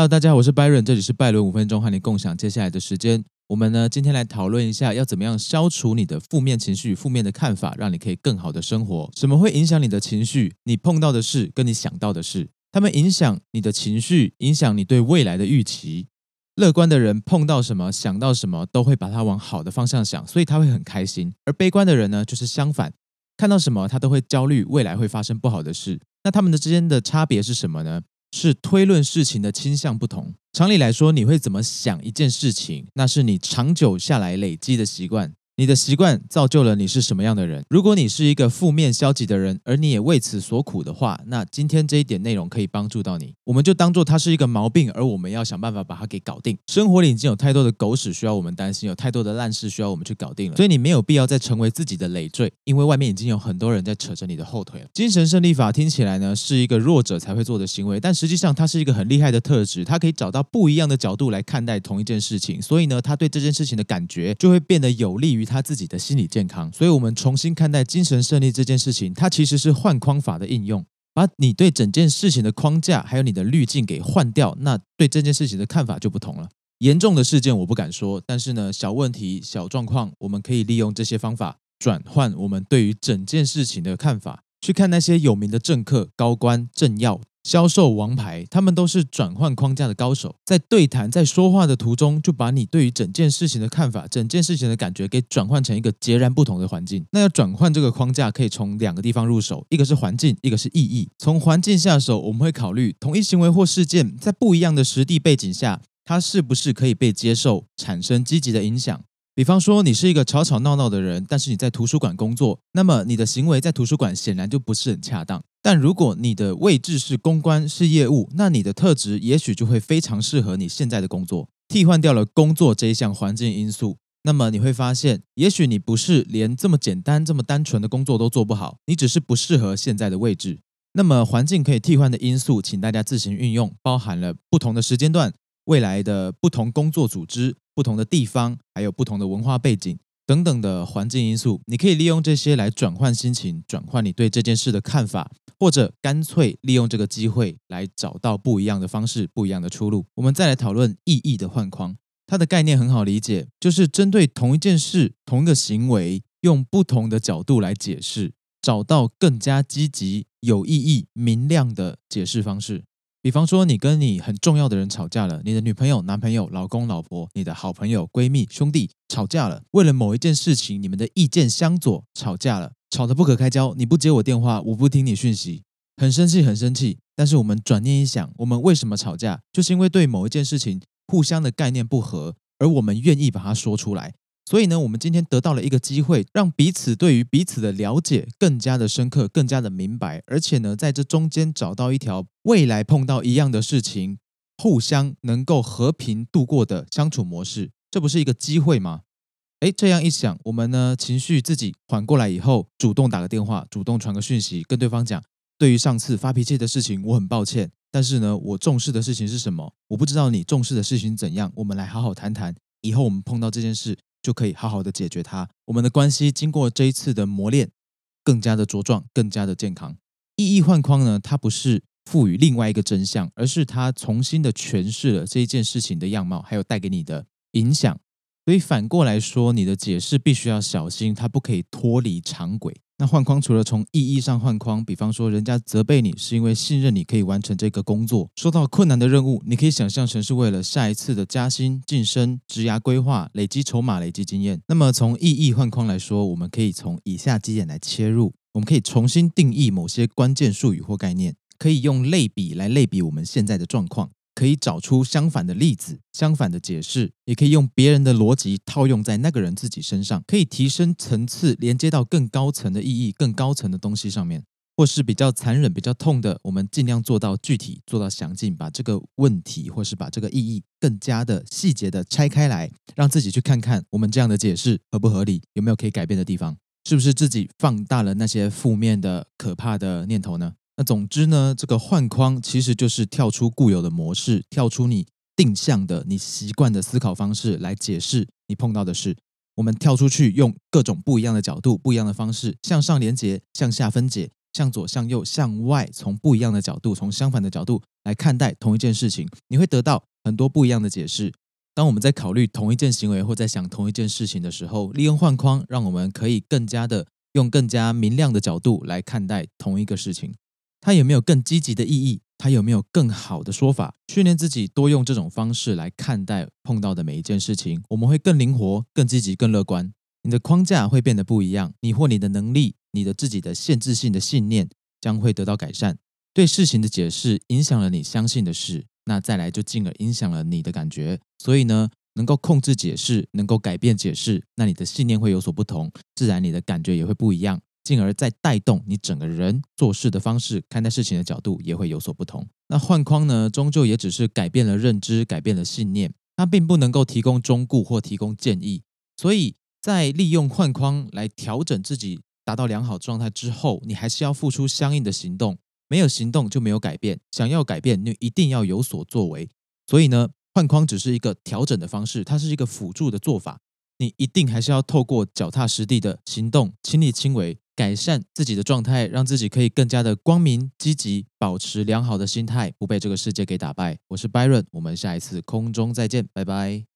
Hello，大家好，我是 Byron，这里是拜伦五分钟，和你共享接下来的时间。我们呢，今天来讨论一下，要怎么样消除你的负面情绪、负面的看法，让你可以更好的生活。什么会影响你的情绪？你碰到的事，跟你想到的事，他们影响你的情绪，影响你对未来的预期。乐观的人碰到什么、想到什么，都会把它往好的方向想，所以他会很开心。而悲观的人呢，就是相反，看到什么他都会焦虑，未来会发生不好的事。那他们的之间的差别是什么呢？是推论事情的倾向不同。常理来说，你会怎么想一件事情，那是你长久下来累积的习惯。你的习惯造就了你是什么样的人。如果你是一个负面消极的人，而你也为此所苦的话，那今天这一点内容可以帮助到你。我们就当做它是一个毛病，而我们要想办法把它给搞定。生活里已经有太多的狗屎需要我们担心，有太多的烂事需要我们去搞定了。所以你没有必要再成为自己的累赘，因为外面已经有很多人在扯着你的后腿了。精神胜利法听起来呢是一个弱者才会做的行为，但实际上它是一个很厉害的特质，它可以找到不一样的角度来看待同一件事情，所以呢，他对这件事情的感觉就会变得有利于。他自己的心理健康，所以我们重新看待精神胜利这件事情，它其实是换框法的应用，把你对整件事情的框架还有你的滤镜给换掉，那对这件事情的看法就不同了。严重的事件我不敢说，但是呢，小问题、小状况，我们可以利用这些方法转换我们对于整件事情的看法，去看那些有名的政客、高官、政要。销售王牌，他们都是转换框架的高手，在对谈、在说话的途中，就把你对于整件事情的看法、整件事情的感觉给转换成一个截然不同的环境。那要转换这个框架，可以从两个地方入手，一个是环境，一个是意义。从环境下手，我们会考虑同一行为或事件，在不一样的实地背景下，它是不是可以被接受，产生积极的影响。比方说，你是一个吵吵闹闹的人，但是你在图书馆工作，那么你的行为在图书馆显然就不是很恰当。但如果你的位置是公关是业务，那你的特质也许就会非常适合你现在的工作。替换掉了工作这一项环境因素，那么你会发现，也许你不是连这么简单、这么单纯的工作都做不好，你只是不适合现在的位置。那么环境可以替换的因素，请大家自行运用，包含了不同的时间段、未来的不同工作组织。不同的地方，还有不同的文化背景等等的环境因素，你可以利用这些来转换心情，转换你对这件事的看法，或者干脆利用这个机会来找到不一样的方式、不一样的出路。我们再来讨论意义的换框，它的概念很好理解，就是针对同一件事、同一个行为，用不同的角度来解释，找到更加积极、有意义、明亮的解释方式。比方说，你跟你很重要的人吵架了，你的女朋友、男朋友、老公、老婆，你的好朋友、闺蜜、兄弟吵架了，为了某一件事情，你们的意见相左，吵架了，吵得不可开交。你不接我电话，我不听你讯息，很生气，很生气。但是我们转念一想，我们为什么吵架？就是因为对某一件事情互相的概念不合，而我们愿意把它说出来。所以呢，我们今天得到了一个机会，让彼此对于彼此的了解更加的深刻，更加的明白，而且呢，在这中间找到一条未来碰到一样的事情，互相能够和平度过的相处模式，这不是一个机会吗？诶，这样一想，我们呢情绪自己缓过来以后，主动打个电话，主动传个讯息，跟对方讲，对于上次发脾气的事情，我很抱歉，但是呢，我重视的事情是什么？我不知道你重视的事情怎样，我们来好好谈谈，以后我们碰到这件事。就可以好好的解决它。我们的关系经过这一次的磨练，更加的茁壮，更加的健康。意义换框呢，它不是赋予另外一个真相，而是它重新的诠释了这一件事情的样貌，还有带给你的影响。所以反过来说，你的解释必须要小心，它不可以脱离常轨。那换框除了从意义上换框，比方说人家责备你是因为信任你可以完成这个工作，收到困难的任务，你可以想象成是为了下一次的加薪、晋升、职涯规划、累积筹码、累积经验。那么从意义换框来说，我们可以从以下几点来切入，我们可以重新定义某些关键术语或概念，可以用类比来类比我们现在的状况。可以找出相反的例子、相反的解释，也可以用别人的逻辑套用在那个人自己身上，可以提升层次，连接到更高层的意义、更高层的东西上面。或是比较残忍、比较痛的，我们尽量做到具体、做到详尽，把这个问题或是把这个意义更加的细节的拆开来，让自己去看看我们这样的解释合不合理，有没有可以改变的地方，是不是自己放大了那些负面的、可怕的念头呢？那总之呢，这个换框其实就是跳出固有的模式，跳出你定向的、你习惯的思考方式来解释你碰到的事。我们跳出去，用各种不一样的角度、不一样的方式向上连接、向下分解，向左、向右、向外，从不一样的角度，从相反的角度来看待同一件事情，你会得到很多不一样的解释。当我们在考虑同一件行为或在想同一件事情的时候，利用换框，让我们可以更加的用更加明亮的角度来看待同一个事情。它有没有更积极的意义？它有没有更好的说法？训练自己多用这种方式来看待碰到的每一件事情，我们会更灵活、更积极、更乐观。你的框架会变得不一样，你或你的能力、你的自己的限制性的信念将会得到改善。对事情的解释影响了你相信的事。那再来就进而影响了你的感觉，所以呢，能够控制解释，能够改变解释，那你的信念会有所不同，自然你的感觉也会不一样，进而再带动你整个人做事的方式，看待事情的角度也会有所不同。那换框呢，终究也只是改变了认知，改变了信念，它并不能够提供忠固或提供建议。所以在利用换框来调整自己，达到良好状态之后，你还是要付出相应的行动。没有行动就没有改变，想要改变，你一定要有所作为。所以呢，换框只是一个调整的方式，它是一个辅助的做法。你一定还是要透过脚踏实地的行动，亲力亲为，改善自己的状态，让自己可以更加的光明积极，保持良好的心态，不被这个世界给打败。我是 Byron，我们下一次空中再见，拜拜。